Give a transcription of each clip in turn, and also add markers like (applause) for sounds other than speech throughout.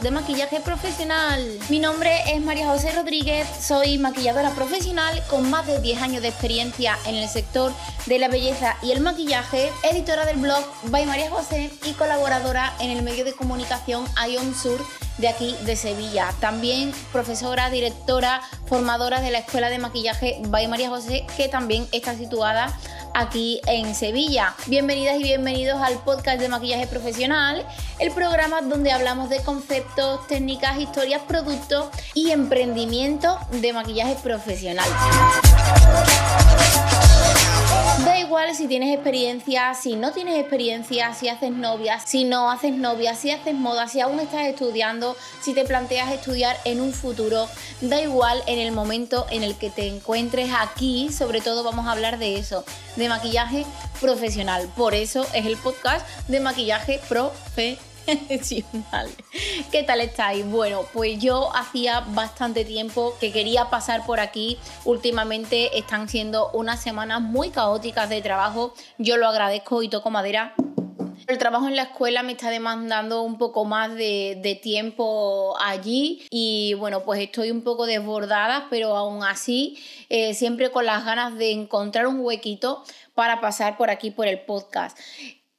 de maquillaje profesional. Mi nombre es María José Rodríguez, soy maquilladora profesional con más de 10 años de experiencia en el sector de la belleza y el maquillaje, editora del blog By María José y colaboradora en el medio de comunicación Ion Sur de aquí de Sevilla. También profesora, directora, formadora de la Escuela de Maquillaje By María José, que también está situada aquí en Sevilla. Bienvenidas y bienvenidos al podcast de maquillaje profesional, el programa donde hablamos de conceptos, técnicas, historias, productos y emprendimiento de maquillaje profesional. Da igual si tienes experiencia, si no tienes experiencia, si haces novia, si no haces novia, si haces moda, si aún estás estudiando, si te planteas estudiar en un futuro, da igual en el momento en el que te encuentres aquí, sobre todo vamos a hablar de eso, de maquillaje profesional. Por eso es el podcast de maquillaje profesional (laughs) ¿Qué tal estáis? Bueno, pues yo hacía bastante tiempo que quería pasar por aquí. Últimamente están siendo unas semanas muy caóticas de trabajo. Yo lo agradezco y toco madera. El trabajo en la escuela me está demandando un poco más de, tiempo allí y bueno, pues estoy un poco desbordada, pero aún así eh, siempre con las ganas de encontrar un huequito para pasar por aquí por el podcast.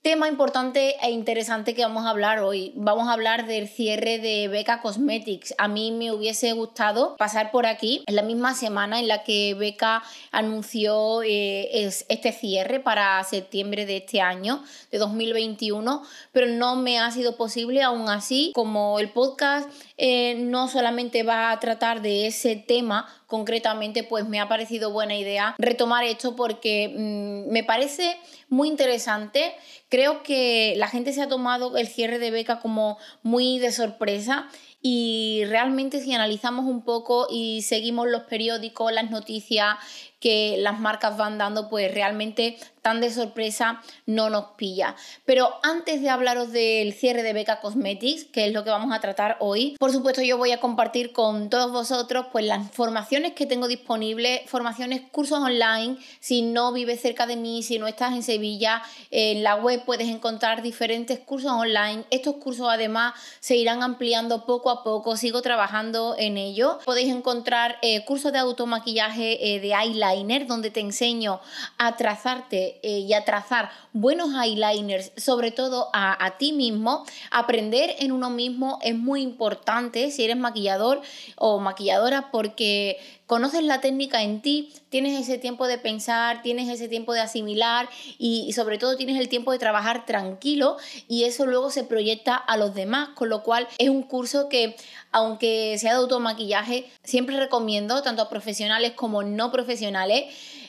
Tema importante e interesante que vamos a hablar hoy. Vamos a hablar del cierre de Beca Cosmetics. A mí me hubiese gustado pasar por aquí en la misma semana en la que Beca anunció eh, este cierre para septiembre de este año, de 2021, pero no me ha sido posible. Aún así, como el podcast eh, no solamente va a tratar de ese tema concretamente, pues me ha parecido buena idea retomar esto porque mm, me parece muy interesante. Creo que la gente se ha tomado el cierre de beca como muy de sorpresa y realmente si analizamos un poco y seguimos los periódicos, las noticias que las marcas van dando, pues realmente tan de sorpresa no nos pilla. Pero antes de hablaros del cierre de Beca Cosmetics, que es lo que vamos a tratar hoy, por supuesto yo voy a compartir con todos vosotros pues las formaciones que tengo disponibles, formaciones, cursos online, si no vives cerca de mí, si no estás en Sevilla, en la web puedes encontrar diferentes cursos online. Estos cursos además se irán ampliando poco a poco, sigo trabajando en ello. Podéis encontrar eh, cursos de automaquillaje eh, de eyeliner donde te enseño a trazarte eh, y a trazar buenos eyeliners, sobre todo a, a ti mismo, aprender en uno mismo es muy importante si eres maquillador o maquilladora porque conoces la técnica en ti, tienes ese tiempo de pensar, tienes ese tiempo de asimilar y, sobre todo tienes el tiempo de trabajar tranquilo y eso luego se proyecta a los demás, con lo cual es un curso que aunque sea de automaquillaje, siempre recomiendo tanto a profesionales como no profesionales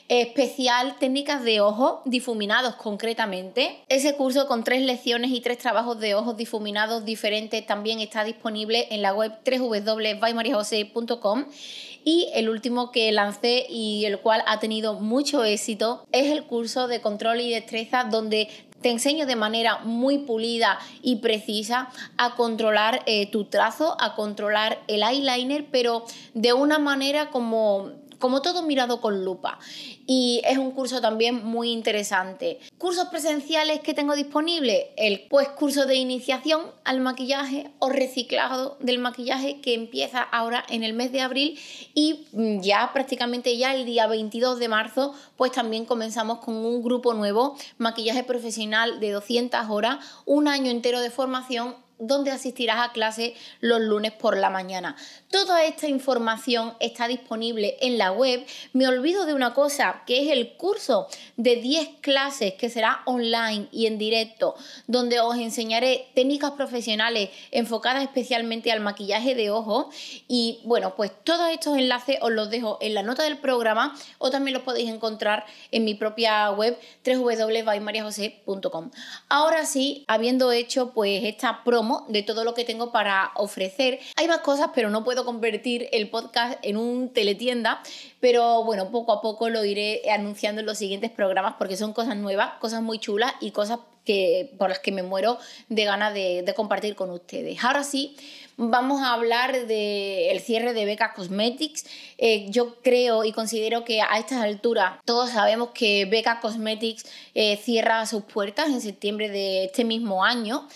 especial técnicas de ojos difuminados concretamente. Ese curso con tres lecciones y tres trabajos de ojos difuminados diferentes también está disponible en la web www.baymariajose.com y el último que lancé y el cual ha tenido mucho éxito es el curso de control y destreza donde te enseño de manera muy pulida y precisa a controlar eh, tu trazo, a controlar el eyeliner, pero de una manera como como todo mirado con lupa. Y es un curso también muy interesante. Cursos presenciales que tengo disponibles, el pues curso de iniciación al maquillaje o reciclado del maquillaje que empieza ahora en el mes de abril y mm, ya prácticamente ya el día 22 de marzo pues también comenzamos con un grupo nuevo, maquillaje profesional de 200 horas, un año entero de formación donde asistirás a clase los lunes por la mañana. Toda esta información está disponible en la web. Me olvido de una cosa, que es el curso de 10 clases que será online y en directo, donde os enseñaré técnicas profesionales enfocadas especialmente al maquillaje de ojos. Y bueno, pues todos estos enlaces os los dejo en la nota del programa o también los podéis encontrar en mi propia web www.mariajose.com. Ahora sí, habiendo hecho pues esta de todo lo que tengo para ofrecer. Hay más cosas, pero no puedo convertir el podcast en un teletienda, pero bueno, poco a poco lo iré anunciando en los siguientes programas porque son cosas nuevas, cosas muy chulas y cosas que, por las que me muero de ganas de, de compartir con ustedes. Ahora sí, vamos a hablar del cierre de Beca Cosmetics. Eh, yo creo y considero que a estas alturas todos sabemos que Beca Cosmetics eh, cierra sus puertas en septiembre de este mismo año.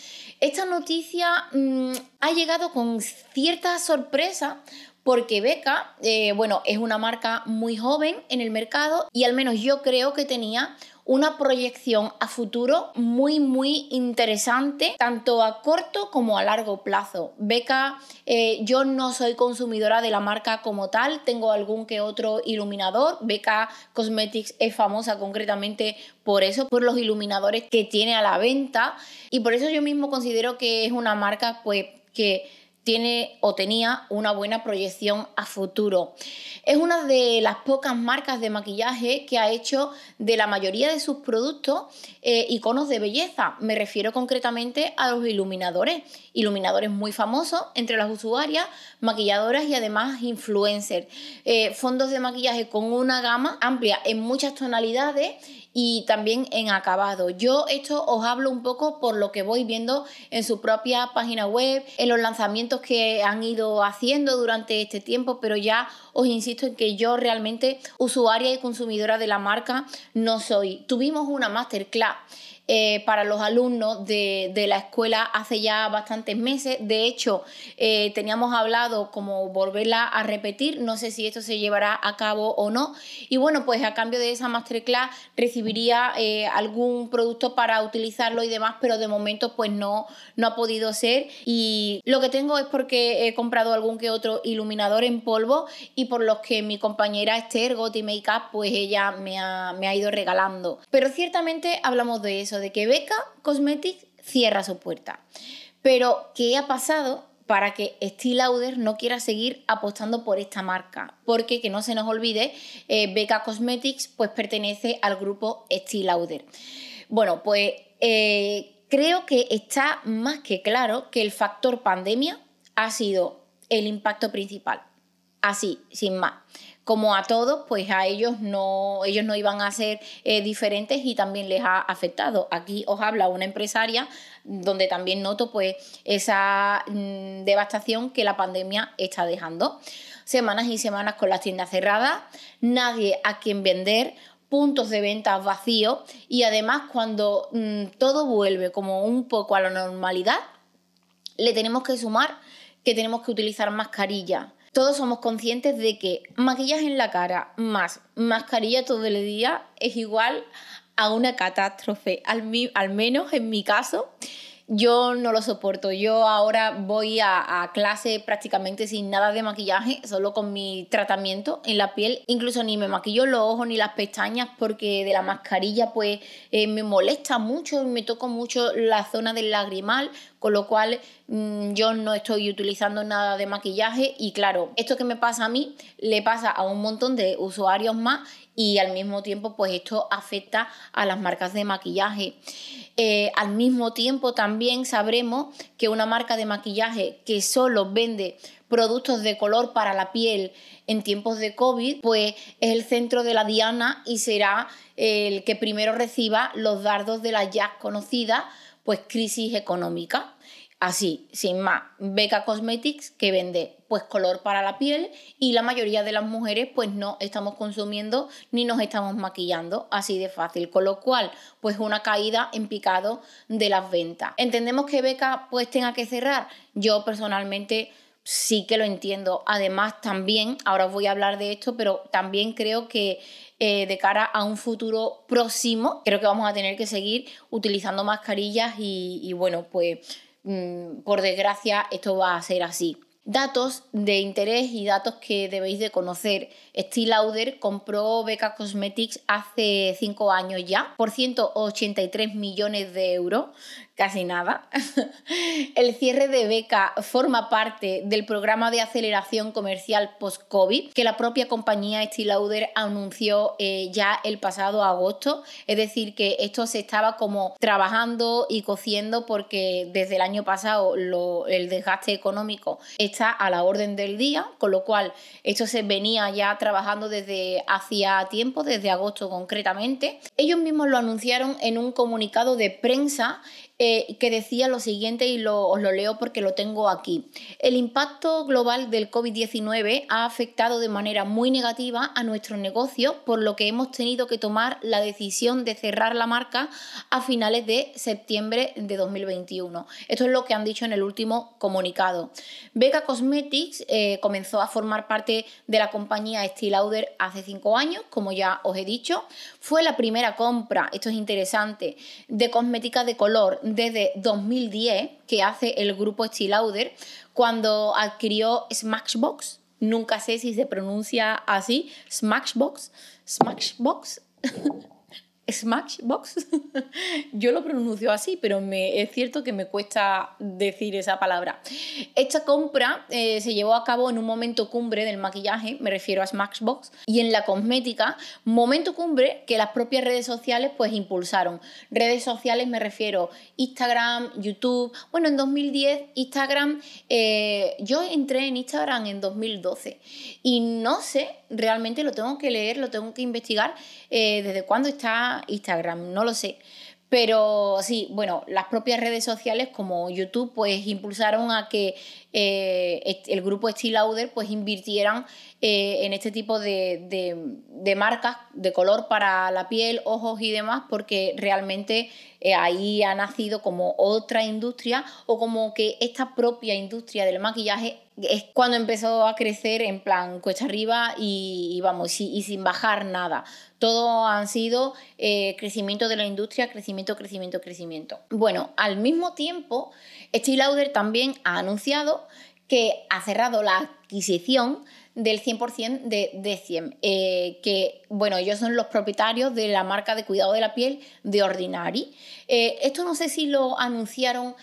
Esta noticia mm, ha llegado con cierta sorpresa porque Beca, eh, bueno, es una marca muy joven en el mercado y al menos yo creo que tenía una proyección a futuro muy, muy interesante, tanto a corto como a largo plazo. Beca, eh, yo no soy consumidora de la marca como tal, tengo algún que otro iluminador. Beca Cosmetics es famosa concretamente por eso, por los iluminadores que tiene a la venta y por eso yo mismo considero que es una marca pues que tiene o tenía una buena proyección a futuro. Es una de las pocas marcas de maquillaje que ha hecho de la mayoría de sus productos eh, iconos de belleza. Me refiero concretamente a los iluminadores. Iluminadores muy famosos entre las usuarias, maquilladoras y además influencers. Eh, fondos de maquillaje con una gama amplia en muchas tonalidades y también en acabado. Yo esto os hablo un poco por lo que voy viendo en su propia página web, en los lanzamientos que han ido haciendo durante este tiempo, pero ya os insisto en que yo realmente usuaria y consumidora de la marca no soy. Tuvimos una masterclass eh, para los alumnos de, la escuela hace ya bastantes meses. De hecho, eh, teníamos hablado como volverla a repetir. No sé si esto se llevará a cabo o no. Y bueno, pues a cambio de esa masterclass recibiría eh, algún producto para utilizarlo y demás, pero de momento pues no, no ha podido ser. Y lo que tengo es porque he comprado algún que otro iluminador en polvo y por los que mi compañera Esther Gotti Makeup pues ella me ha, me ha ido regalando. Pero ciertamente hablamos de eso de que Beca Cosmetics cierra su puerta. Pero, ¿qué ha pasado para que Steel Lauder no quiera seguir apostando por esta marca? Porque, que no se nos olvide, eh, Beca Cosmetics pues, pertenece al grupo Steel Lauder. Bueno, pues eh, creo que está más que claro que el factor pandemia ha sido el impacto principal. Así, sin más como a todos, pues a ellos no, ellos no iban a ser eh, diferentes y también les ha afectado. Aquí os habla una empresaria donde también noto pues esa mm, devastación que la pandemia está dejando. Semanas y semanas con las tiendas cerradas, nadie a quien vender, puntos de venta vacíos y además cuando mm, todo vuelve como un poco a la normalidad, le tenemos que sumar que tenemos que utilizar mascarilla todos somos conscientes de que maquillaje en la cara más mascarilla todo el día es igual a una catástrofe, al, menos en mi caso yo no lo soporto. Yo ahora voy a, clase prácticamente sin nada de maquillaje, solo con mi tratamiento en la piel. Incluso ni me maquillo los ojos ni las pestañas porque de la mascarilla pues eh, me molesta mucho, me toco mucho la zona del lagrimal, con lo cual mm, yo no estoy utilizando nada de maquillaje y claro, esto que me pasa a mí le pasa a un montón de usuarios más y al mismo tiempo pues esto afecta a las marcas de maquillaje. Eh, al mismo tiempo también sabremos que una marca de maquillaje que solo vende productos de color para la piel en tiempos de COVID, pues es el centro de la diana y será el que primero reciba los dardos de la ya conocida pues crisis económica. Así, sin más, Beca Cosmetics que vende pues color para la piel y la mayoría de las mujeres pues no estamos consumiendo ni nos estamos maquillando, así de fácil, con lo cual pues una caída en picado de las ventas. ¿Entendemos que Beca pues tenga que cerrar? Yo personalmente sí que lo entiendo. Además también, ahora os voy a hablar de esto, pero también creo que eh, de cara a un futuro próximo, creo que vamos a tener que seguir utilizando mascarillas y, y bueno, pues Mm, por desgracia, esto va a ser así. Datos de interés y datos que debéis de conocer. Steve Lauder compró Beca Cosmetics hace 5 años ya por 183 millones de euros casi nada. (laughs) El cierre de beca forma parte del programa de aceleración comercial post-COVID que la propia compañía Lauder anunció eh, ya el pasado agosto. Es decir, que esto se estaba como trabajando y cociendo porque desde el año pasado el desgaste económico está a la orden del día, con lo cual esto se venía ya trabajando desde hacía tiempo, desde agosto concretamente. Ellos mismos lo anunciaron en un comunicado de prensa eh, que decía lo siguiente y os lo leo porque lo tengo aquí. El impacto global del COVID-19 ha afectado de manera muy negativa a nuestros negocios, por lo que hemos tenido que tomar la decisión de cerrar la marca a finales de septiembre de 2021. Esto es lo que han dicho en el último comunicado. Vega Cosmetics eh, comenzó a formar parte de la compañía Estee Lauder hace cinco años, como ya os he dicho. Fue la primera compra, esto es interesante, de cosmética de color desde 2010 que hace el grupo Lauder cuando adquirió Smashbox. Nunca sé si se pronuncia así, Smashbox, Smashbox. (laughs) Smashbox. (laughs) Yo lo pronuncio así, pero me, es cierto que me cuesta decir esa palabra. Esta compra eh, se llevó a cabo en un momento cumbre del maquillaje, me refiero a Smashbox, y en la cosmética, momento cumbre que las propias redes sociales pues impulsaron. Redes sociales me refiero Instagram, YouTube. Bueno, en 2010 Instagram, eh, yo entré en Instagram en 2012 y no sé, realmente lo tengo que leer, lo tengo que investigar eh, desde cuándo está Instagram, no lo sé. Pero sí, bueno, las propias redes sociales como YouTube pues impulsaron a que eh, el grupo Steel Lauder pues invirtieran eh, en este tipo de, marcas de color para la piel, ojos y demás, porque realmente ahí ha nacido como otra industria o como que esta propia industria del maquillaje es cuando empezó a crecer en plan cuesta arriba y, vamos, y, sin bajar nada. Todo han sido eh, crecimiento de la industria, crecimiento, crecimiento, crecimiento. Bueno, al mismo tiempo, Steve Lauder también ha anunciado que ha cerrado la adquisición del 100% de Deciem, eh, que bueno, ellos son los propietarios de la marca de cuidado de la piel de Ordinary. Eh, esto no sé si lo anunciaron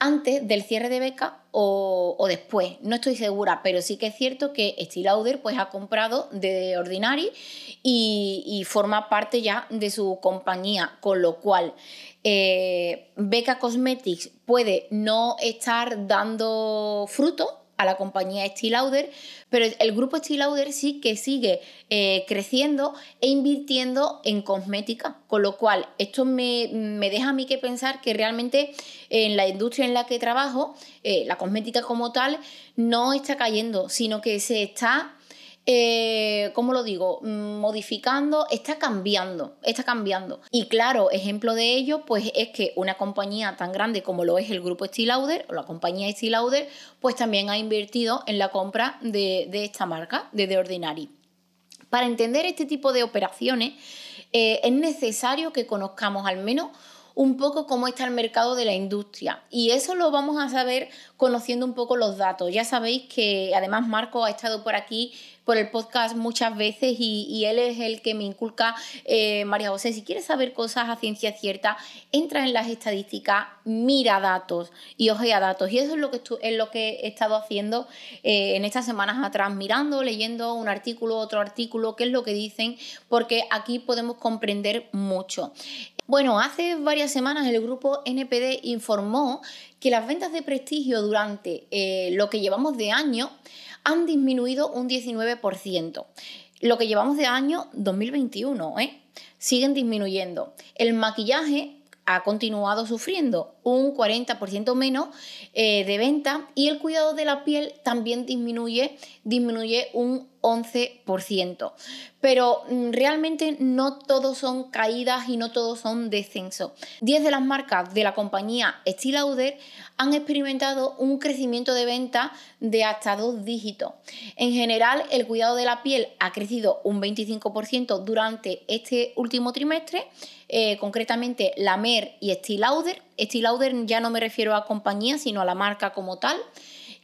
antes del cierre de beca o, después, no estoy segura, pero sí que es cierto que Steve Lauder pues, ha comprado de Ordinary y, forma parte ya de su compañía, con lo cual eh, Beca Cosmetics puede no estar dando fruto a la compañía Steel Lauder, pero el grupo Steel Lauder sí que sigue eh, creciendo e invirtiendo en cosmética, con lo cual esto me, deja a mí que pensar que realmente en la industria en la que trabajo, eh, la cosmética como tal no está cayendo, sino que se está eh, ¿cómo lo digo? Mm, modificando, está cambiando, está cambiando. Y claro, ejemplo de ello, pues es que una compañía tan grande como lo es el grupo Steel Lauder o la compañía Steel Lauder, pues también ha invertido en la compra de, esta marca, de The Ordinary. Para entender este tipo de operaciones, eh, es necesario que conozcamos al menos un poco cómo está el mercado de la industria. Y eso lo vamos a saber conociendo un poco los datos. Ya sabéis que además Marco ha estado por aquí por el podcast muchas veces y, él es el que me inculca, eh, María José, si quieres saber cosas a ciencia cierta, entra en las estadísticas, mira datos y ojea datos. Y eso es lo que, es lo que he estado haciendo eh, en estas semanas atrás, mirando, leyendo un artículo, otro artículo, qué es lo que dicen, porque aquí podemos comprender mucho. Bueno, hace varias semanas el grupo NPD informó que las ventas de prestigio durante eh, lo que llevamos de año han disminuido un 19%. Lo que llevamos de año 2021, ¿eh? Siguen disminuyendo. El maquillaje ha continuado sufriendo un 40% menos eh, de venta y el cuidado de la piel también disminuye, disminuye un 11%. Pero mm, realmente no todos son caídas y no todos son descensos. 10 de las marcas de la compañía Lauder han experimentado un crecimiento de venta de hasta dos dígitos. En general, el cuidado de la piel ha crecido un 25% durante este último trimestre, eh, concretamente la Mer y Estee Lauder. Estee Lauder ya no me refiero a compañía, sino a la marca como tal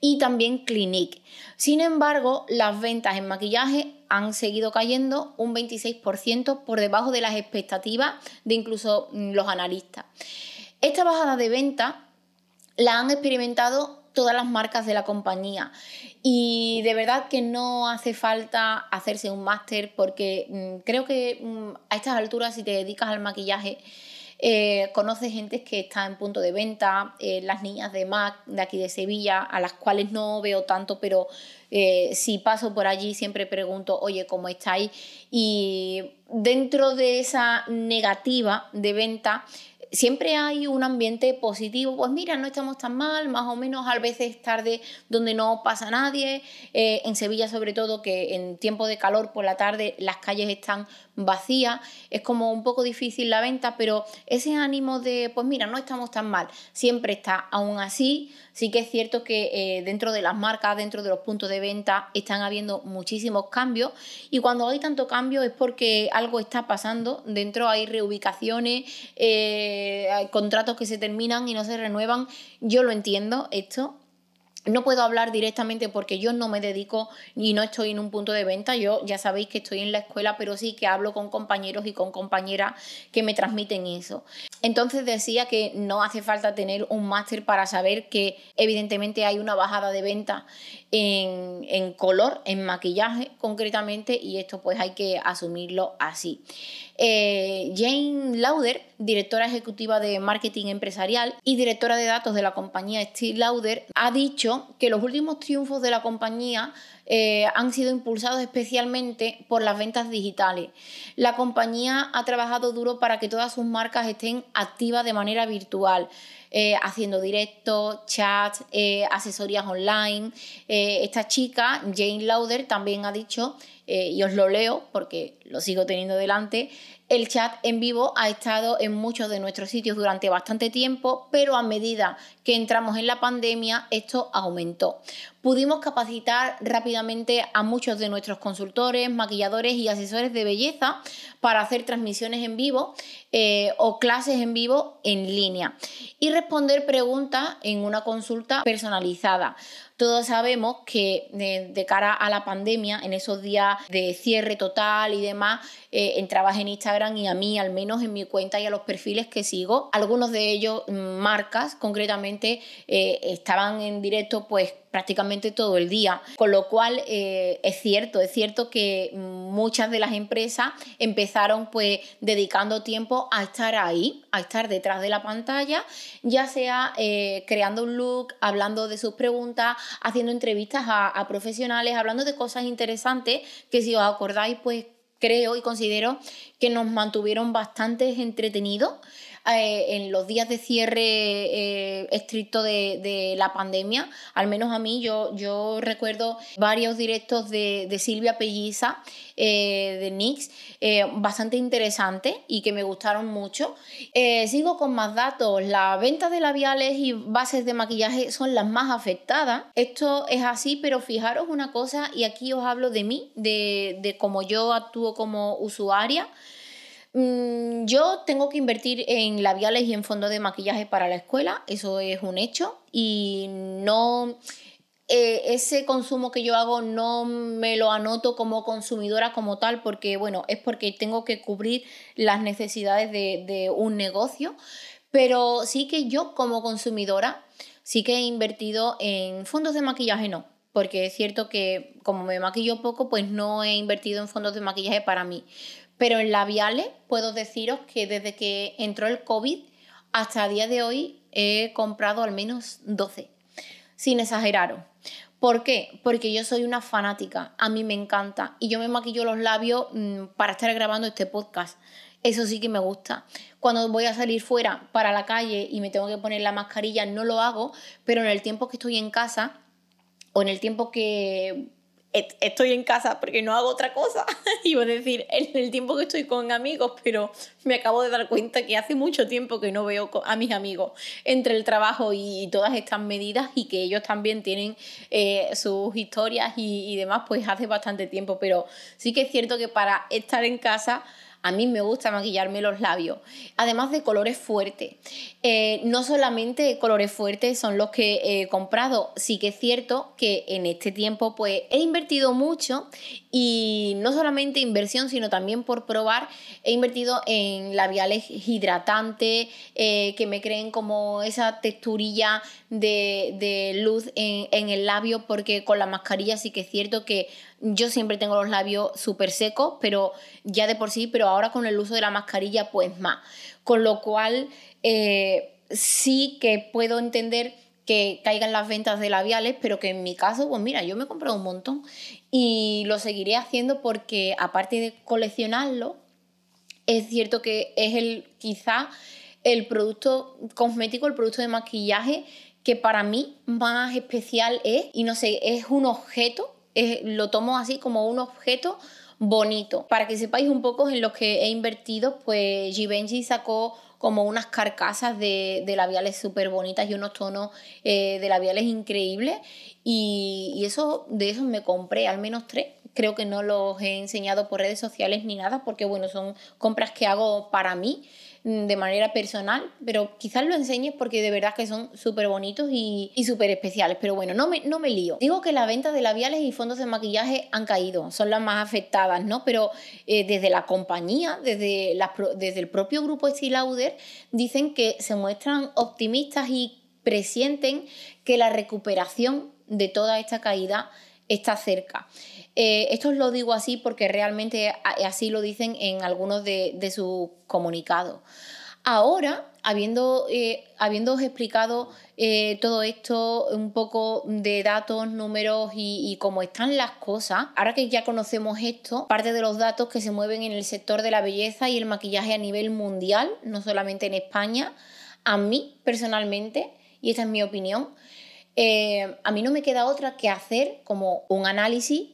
y también Clinique. Sin embargo, las ventas en maquillaje han seguido cayendo un 26% por debajo de las expectativas de incluso mm, los analistas. Esta bajada de venta la han experimentado todas las marcas de la compañía y de verdad que no hace falta hacerse un máster porque mm, creo que mm, a estas alturas si te dedicas al maquillaje eh, conoce gente que está en punto de venta, eh, las niñas de MAC de aquí de Sevilla, a las cuales no veo tanto, pero eh, si paso por allí siempre pregunto, oye, ¿cómo estáis? Y dentro de esa negativa de venta, siempre hay un ambiente positivo, pues mira, no estamos tan mal, más o menos a veces tarde donde no pasa nadie, eh, en Sevilla sobre todo que en tiempo de calor por la tarde las calles están vacías, es como un poco difícil la venta, pero ese ánimo de, pues mira, no estamos tan mal, siempre está, aún así, sí que es cierto que eh, dentro de las marcas, dentro de los puntos de venta, están habiendo muchísimos cambios y cuando hay tanto cambio es porque algo está pasando, dentro hay reubicaciones, eh, hay contratos que se terminan y no se renuevan, yo lo entiendo esto, no puedo hablar directamente porque yo no me dedico y no estoy en un punto de venta. Yo ya sabéis que estoy en la escuela, pero sí que hablo con compañeros y con compañeras que me transmiten eso. Entonces decía que no hace falta tener un máster para saber que evidentemente hay una bajada de venta en, color, en maquillaje concretamente, y esto pues hay que asumirlo así. Eh, Jane Lauder, directora ejecutiva de marketing empresarial y directora de datos de la compañía Steve Lauder, ha dicho que los últimos triunfos de la compañía eh, han sido impulsados especialmente por las ventas digitales. La compañía ha trabajado duro para que todas sus marcas estén activas de manera virtual. Eh, haciendo directos, chats, eh, asesorías online. esta chica, Jane Lauder, también ha dicho, y os lo leo porque lo sigo teniendo delante, el chat en vivo ha estado en muchos de nuestros sitios durante bastante tiempo, pero a medida que entramos en la pandemia esto aumentó. Pudimos capacitar rápidamente a muchos de nuestros consultores, maquilladores y asesores de belleza para hacer transmisiones en vivo eh, o clases en vivo en línea y responder preguntas en una consulta personalizada. Todos sabemos que de, cara a la pandemia, en esos días de cierre total y demás, eh, entrabas en Instagram y a mí, al menos en mi cuenta y a los perfiles que sigo, algunos de ellos, mm, marcas concretamente, eh, estaban en directo pues prácticamente todo el día. Con lo cual eh, es cierto, es cierto que muchas de las empresas empezaron pues dedicando tiempo a estar ahí, a estar detrás de la pantalla, ya sea eh, creando un look, hablando de sus preguntas, haciendo entrevistas a, profesionales, hablando de cosas interesantes que si os acordáis pues creo y considero que nos mantuvieron bastante entretenidos. Eh, en los días de cierre eh, estricto de, la pandemia, al menos a mí, yo, yo recuerdo varios directos de, Silvia Pelliza, eh, de Nix, bastante interesantes y que me gustaron mucho. sigo con más datos. Las ventas de labiales y bases de maquillaje son las más afectadas. Esto es así, pero fijaros una cosa, y aquí os hablo de mí, de, de cómo yo actúo como usuaria. Mm, yo tengo que invertir en labiales y en fondos de maquillaje para la escuela, eso es un hecho, y no... Eh, ese consumo que yo hago no me lo anoto como consumidora como tal porque bueno es porque tengo que cubrir las necesidades de, de un negocio pero sí que yo como consumidora sí que he invertido en fondos de maquillaje no porque es cierto que como me maquillo poco pues no he invertido en fondos de maquillaje para mí pero en labiales puedo deciros que desde que entró el COVID hasta el día de hoy he comprado al menos 12, sin exageraros. ¿Por qué? Porque yo soy una fanática, a mí me encanta y yo me maquillo los labios mm, para estar grabando este podcast. Eso sí que me gusta. Cuando voy a salir fuera para la calle y me tengo que poner la mascarilla, no lo hago, pero en el tiempo que estoy en casa o en el tiempo que estoy en casa porque no hago otra cosa. (laughs) Iba a decir, en el tiempo que estoy con amigos, pero me acabo de dar cuenta que hace mucho tiempo que no veo a mis amigos entre el trabajo y todas estas medidas y que ellos también tienen eh, sus historias y, y demás, pues hace bastante tiempo. Pero sí que es cierto que para estar en casa a mí me gusta maquillarme los labios, además de colores fuertes. Eh, no solamente colores fuertes son los que he comprado, sí que es cierto que en este tiempo pues he invertido mucho y no solamente inversión, sino también por probar, he invertido en labiales hidratantes eh, que me creen como esa texturilla de, luz en, en el labio, porque con la mascarilla sí que es cierto que yo siempre tengo los labios súper secos, pero ya de por sí, pero ahora con el uso de la mascarilla, pues más. Con lo cual, eh, sí que puedo entender que caigan las ventas de labiales, pero que en mi caso, pues mira, yo me he comprado un montón y lo seguiré haciendo porque aparte de coleccionarlo, es cierto que es el quizá el producto cosmético, el producto de maquillaje que para mí más especial es, y no sé, es un objeto, lo tomo así como un objeto bonito. Para que sepáis un poco en lo que he invertido, pues Givenchy sacó como unas carcasas de, labiales súper bonitas y unos tonos eh, de labiales increíbles. Y, eso, de esos me compré al menos tres. Creo que no los he enseñado por redes sociales ni nada, porque bueno, son compras que hago para mí. Mm, de manera personal, pero quizás lo enseñes porque de verdad que son súper bonitos y, y súper especiales. Pero bueno, no me, no me lío. Digo que la venta de labiales y fondos de maquillaje han caído, son las más afectadas, ¿no? Pero eh, desde la compañía, desde, desde el propio grupo Lauder, dicen que se muestran optimistas y presienten que la recuperación de toda esta caída está cerca. Eh, esto os lo digo así porque realmente así lo dicen en algunos de, sus comunicados. Ahora, habiendo, eh, explicado eh, todo esto, un poco de datos, números y, cómo están las cosas, ahora que ya conocemos esto, parte de los datos que se mueven en el sector de la belleza y el maquillaje a nivel mundial, no solamente en España, a mí personalmente, y esta es mi opinión, a mí no me queda otra que hacer como un análisis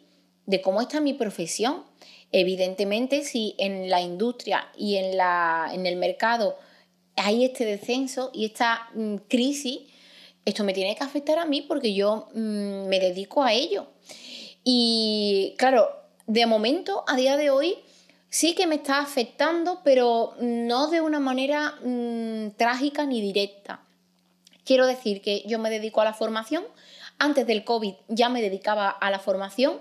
de cómo está mi profesión. Evidentemente, si en la industria y en, la, en el mercado hay este descenso y esta mm, crisis, esto me tiene que afectar a mí porque yo mm, me dedico a ello. Y claro, de momento, a día de hoy, sí que me está afectando, pero no de una manera mm, trágica ni directa. Quiero decir que yo me dedico a la formación. Antes del COVID ya me dedicaba a la formación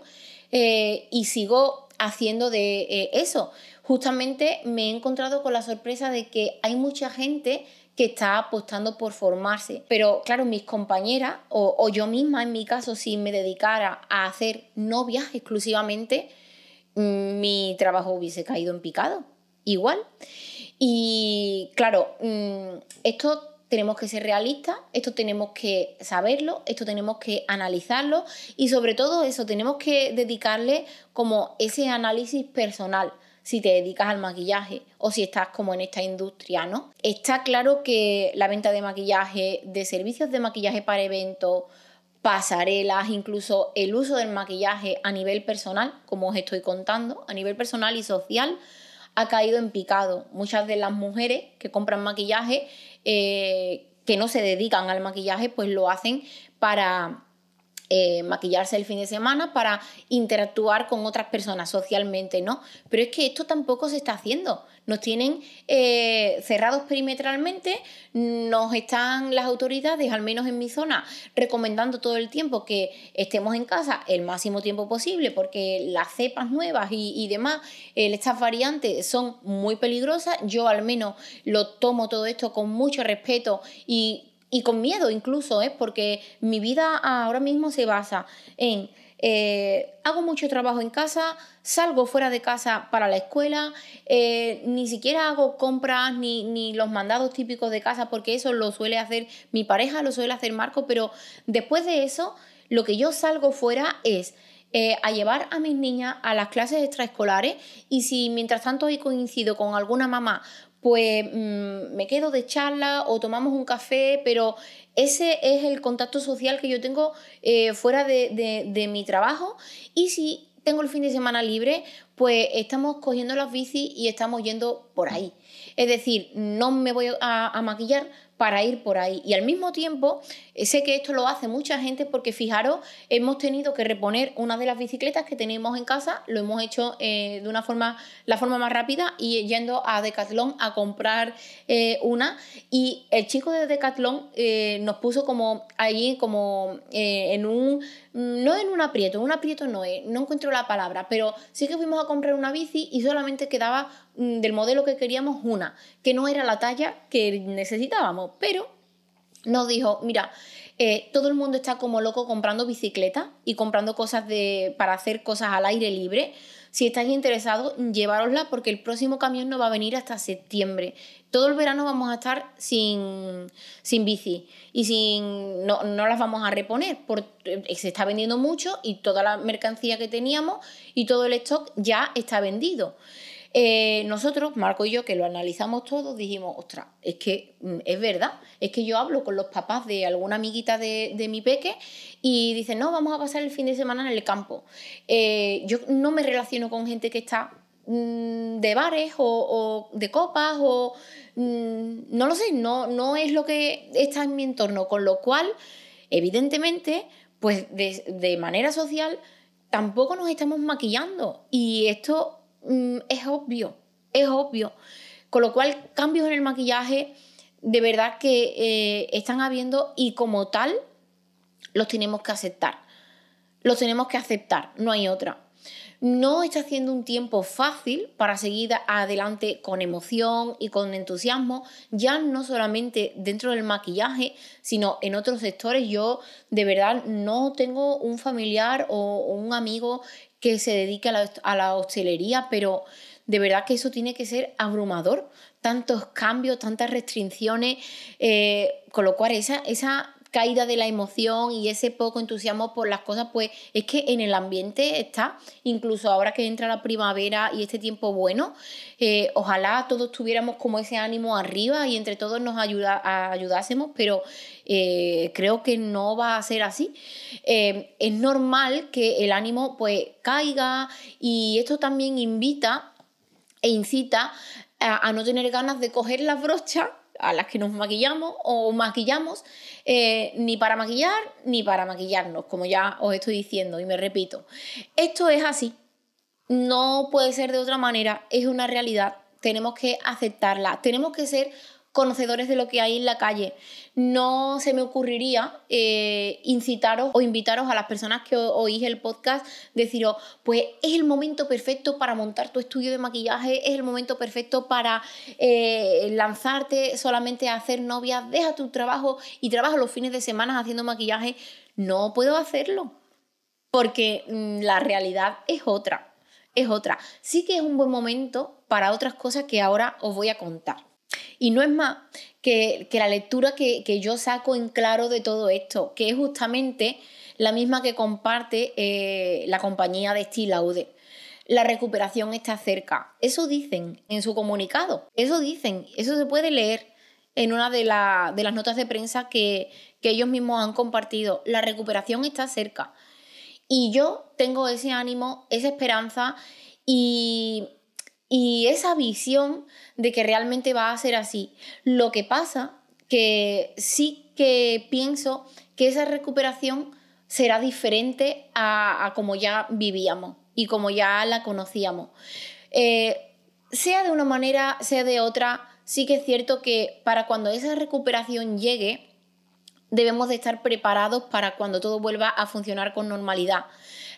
eh, y sigo haciendo de eh, eso. Justamente me he encontrado con la sorpresa de que hay mucha gente que está apostando por formarse. Pero claro, mis compañeras o, yo misma en mi caso, si me dedicara a hacer novias exclusivamente, mm, mi trabajo hubiese caído en picado. Igual. Y claro, mm, esto tenemos que ser realistas, esto tenemos que saberlo, esto tenemos que analizarlo y sobre todo eso, tenemos que dedicarle como ese análisis personal si te dedicas al maquillaje o si estás como en esta industria, ¿no? Está claro que la venta de maquillaje, de servicios de maquillaje para eventos, pasarelas, incluso el uso del maquillaje a nivel personal, como os estoy contando, a nivel personal y social, ha caído en picado. Muchas de las mujeres que compran maquillaje eh, que no se dedican al maquillaje, pues lo hacen para eh, maquillarse el fin de semana, para interactuar con otras personas socialmente, ¿no? Pero es que esto tampoco se está haciendo nos tienen eh, cerrados perimetralmente, nos están las autoridades, al menos en mi zona, recomendando todo el tiempo que estemos en casa el máximo tiempo posible, porque las cepas nuevas y, demás, estas variantes son muy peligrosas. Yo al menos lo tomo todo esto con mucho respeto y, con miedo incluso, ¿eh? porque mi vida ahora mismo se basa en eh, hago mucho trabajo en casa, salgo fuera de casa para la escuela, eh, ni siquiera hago compras ni, ni, los mandados típicos de casa porque eso lo suele hacer mi pareja, lo suele hacer Marco, pero después de eso, lo que yo salgo fuera es... A llevar a mis niñas a las clases extraescolares y si mientras tanto ahí coincido con alguna mamá pues mm, me quedo de charla o tomamos un café, pero ese es el contacto social que yo tengo eh, fuera de, mi trabajo y si tengo el fin de semana libre, pues estamos cogiendo las bicis y estamos yendo por ahí. Es decir, no me voy a maquillar, para ir por ahí. Y al mismo tiempo, eh, sé que esto lo hace mucha gente porque fijaros, hemos tenido que reponer una de las bicicletas que teníamos en casa, lo hemos hecho eh, de una forma, la forma más rápida y yendo a Decathlon a comprar eh, una. Y el chico de Decathlon nos puso como allí, como en un, no en un aprieto, un aprieto no es, no encuentro la palabra, pero sí que fuimos a comprar una bici y solamente quedaba mm, del modelo que queríamos una, que no era la talla que necesitábamos pero nos dijo, mira, eh, todo el mundo está como loco comprando bicicletas y comprando cosas de, para hacer cosas al aire libre. Si estáis interesados, llevárosla porque el próximo camión no va a venir hasta septiembre. Todo el verano vamos a estar sin, sin bici y sin, no, no las vamos a reponer. porque se está vendiendo mucho y toda la mercancía que teníamos y todo el stock ya está vendido. Eh, nosotros, Marco y yo, que lo analizamos todos, dijimos, ostras, es que mm, es verdad, es que yo hablo con los papás de alguna amiguita de, mi peque y dicen, no, vamos a pasar el fin de semana en el campo. Eh, yo no me relaciono con gente que está mm, de bares o, de copas o mm, no lo sé, no, no es lo que está en mi entorno, con lo cual, evidentemente, pues de manera social tampoco nos estamos maquillando y esto es obvio, es obvio. Con lo cual, cambios en el maquillaje de verdad que eh, están habiendo y como tal los tenemos que aceptar. Los tenemos que aceptar, no hay otra. No está haciendo un tiempo fácil para seguir adelante con emoción y con entusiasmo, ya no solamente dentro del maquillaje, sino en otros sectores. Yo de verdad no tengo un familiar o un amigo que se dedique a la, hostelería, pero de verdad que eso tiene que ser abrumador, tantos cambios, tantas restricciones, eh, con lo cual esa, esa caída de la emoción y ese poco entusiasmo por las cosas, pues es que en el ambiente está, incluso ahora que entra la primavera y este tiempo bueno, eh, ojalá todos tuviéramos como ese ánimo arriba y entre todos nos ayudásemos, pero eh, creo que no va a ser así. Eh, es normal que el ánimo pues caiga y esto también invita e incita a, a no tener ganas de coger las brochas a las que nos maquillamos o maquillamos, eh, ni para maquillar ni para maquillarnos, como ya os estoy diciendo y me repito. Esto es así, no puede ser de otra manera, es una realidad, tenemos que aceptarla, tenemos que ser conocedores de lo que hay en la calle. No se me ocurriría eh, incitaros o invitaros a las personas que oís el podcast, deciros, pues es el momento perfecto para montar tu estudio de maquillaje, es el momento perfecto para eh, lanzarte solamente a hacer novias, deja tu trabajo y trabaja los fines de semana haciendo maquillaje. No puedo hacerlo, porque mm, la realidad es otra, es otra. Sí que es un buen momento para otras cosas que ahora os voy a contar. Y no es más que, la lectura que, yo saco en claro de todo esto, que es justamente la misma que comparte eh, la compañía de Steve Laude. La recuperación está cerca. Eso dicen en su comunicado. Eso dicen. Eso se puede leer en una de, de las notas de prensa que, que ellos mismos han compartido. La recuperación está cerca. Y yo tengo ese ánimo, esa esperanza y y esa visión de que realmente va a ser así. Lo que pasa que sí que pienso que esa recuperación será diferente a, como ya vivíamos y como ya la conocíamos. Eh, sea de una manera, sea de otra, sí que es cierto que para cuando esa recuperación llegue, debemos de estar preparados para cuando todo vuelva a funcionar con normalidad.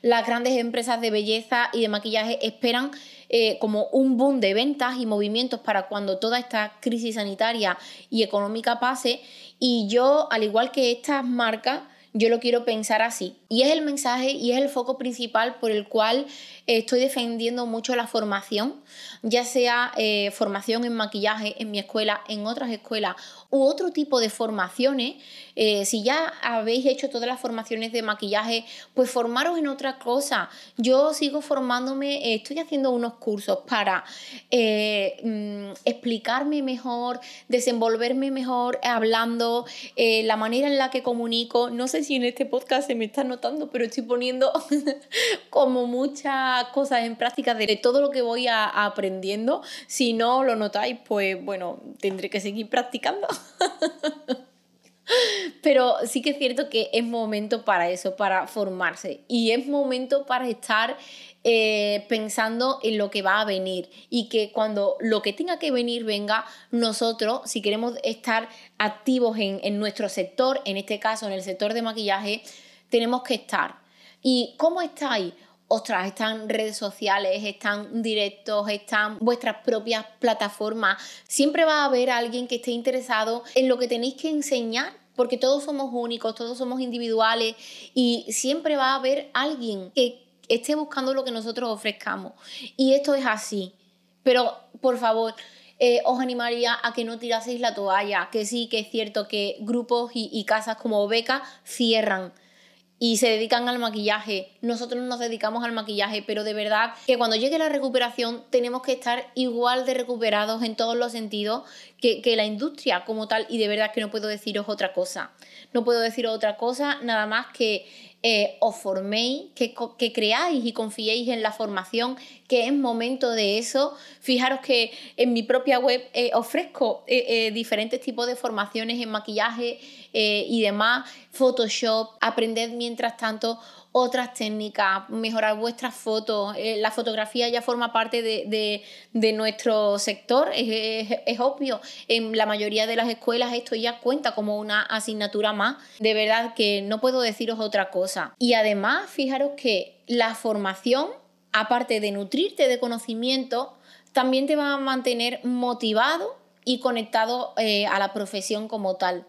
Las grandes empresas de belleza y de maquillaje esperan eh, como un boom de ventas y movimientos para cuando toda esta crisis sanitaria y económica pase. Y yo, al igual que estas marcas, yo lo quiero pensar así. Y es el mensaje y es el foco principal por el cual estoy defendiendo mucho la formación, ya sea eh, formación en maquillaje en mi escuela, en otras escuelas u otro tipo de formaciones. Eh, si ya habéis hecho todas las formaciones de maquillaje, pues formaros en otra cosa. Yo sigo formándome, estoy haciendo unos cursos para eh, mm, explicarme mejor, desenvolverme mejor hablando, la manera en la que comunico. No sé si en este podcast se me está notando, pero estoy poniendo (laughs) como mucha cosas en práctica de todo lo que voy aprendiendo. Si no lo notáis, pues bueno, tendré que seguir practicando. (laughs) Pero sí que es cierto que es momento para eso, para formarse. Y es momento para estar eh, pensando en lo que va a venir. Y que cuando lo que tenga que venir venga, nosotros, si queremos estar activos en, en nuestro sector, en este caso en el sector de maquillaje, tenemos que estar. ¿Y cómo estáis? ostras, están redes sociales, están directos, están vuestras propias plataformas. Siempre va a haber alguien que esté interesado en lo que tenéis que enseñar porque todos somos únicos, todos somos individuales y siempre va a haber alguien que esté buscando lo que nosotros ofrezcamos. Y esto es así. Pero, por favor, eh, os animaría a que no tiraseis la toalla, que sí, que es cierto que grupos y, y casas como Beca cierran y se dedican al maquillaje, nosotros nos dedicamos al maquillaje, pero de verdad que cuando llegue la recuperación tenemos que estar igual de recuperados en todos los sentidos que, que la industria como tal y de verdad que no puedo deciros otra cosa. No puedo deciros otra cosa nada más que eh, os forméis, que, que, creáis y confiéis en la formación, que es momento de eso. Fijaros que en mi propia web eh, ofrezco eh, diferentes tipos de formaciones en maquillaje y demás, Photoshop, aprended mientras tanto otras técnicas, mejorar vuestras fotos. Eh, la fotografía ya forma parte de, nuestro sector, es, obvio. En la mayoría de las escuelas esto ya cuenta como una asignatura más. De verdad que no puedo deciros otra cosa. Y además, fijaros que la formación, aparte de nutrirte de conocimiento, también te va a mantener motivado y conectado eh, a la profesión como tal.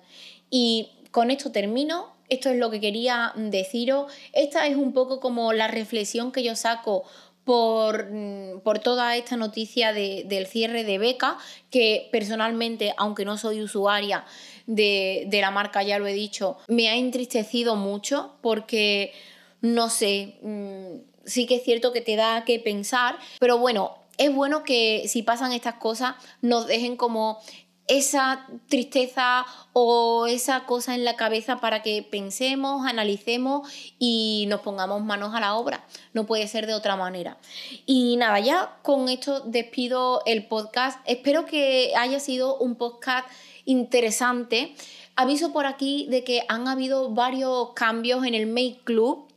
Y con esto termino esto es lo que quería deciros. Esta es un poco como la reflexión que yo saco por, mm, por, toda esta noticia del cierre de beca, que personalmente, aunque no soy usuaria de, la marca, ya lo he dicho, me ha entristecido mucho porque, no sé, mm, sí que es cierto que te da que pensar, pero bueno, es bueno que si pasan estas cosas nos dejen como esa tristeza o esa cosa en la cabeza para que pensemos, analicemos y nos pongamos manos a la obra. No puede ser de otra manera. Y nada, ya con esto despido el podcast. Espero que haya sido un podcast interesante. Aviso por aquí de que han habido varios cambios en el Make Club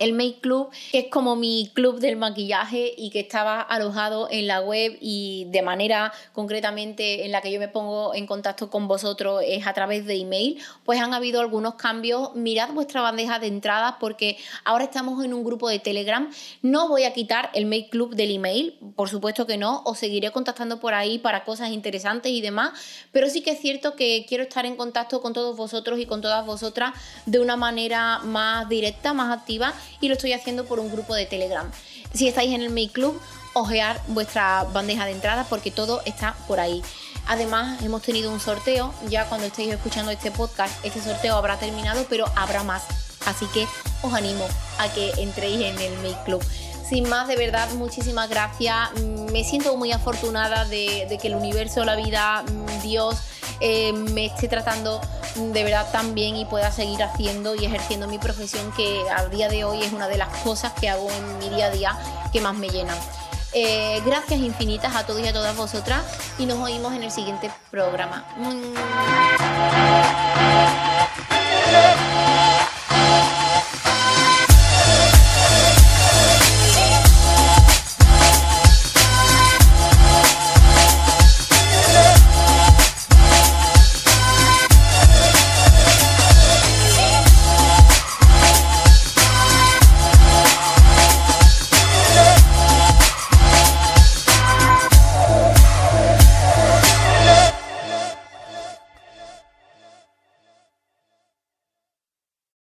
el Make Club, que es como mi club del maquillaje y que estaba alojado en la web y de manera concretamente en la que yo me pongo en contacto con vosotros es a través de email, pues han habido algunos cambios. Mirad vuestra bandeja de entrada porque ahora estamos en un grupo de Telegram. No voy a quitar el Make Club del email, por supuesto que no, os seguiré contactando por ahí para cosas interesantes y demás, pero sí que es cierto que quiero estar en contacto con todos vosotros y con todas vosotras de una manera más directa, más activa y lo estoy haciendo por un grupo de Telegram. Si estáis en el Make Club, ojear vuestra bandeja de entrada porque todo está por ahí. Además, hemos tenido un sorteo, ya cuando estéis escuchando este podcast, este sorteo habrá terminado, pero habrá más. Así que os animo a que entréis en el Make Club. Sin más, de verdad, muchísimas gracias. Me siento muy afortunada de, de que el universo, la vida, Dios, eh, me esté tratando de verdad tan bien y pueda seguir haciendo y ejerciendo mi profesión que al día de hoy es una de las cosas que hago en mi día a día que más me llenan. Eh, gracias infinitas a todos y a todas vosotras y nos oímos en el siguiente programa.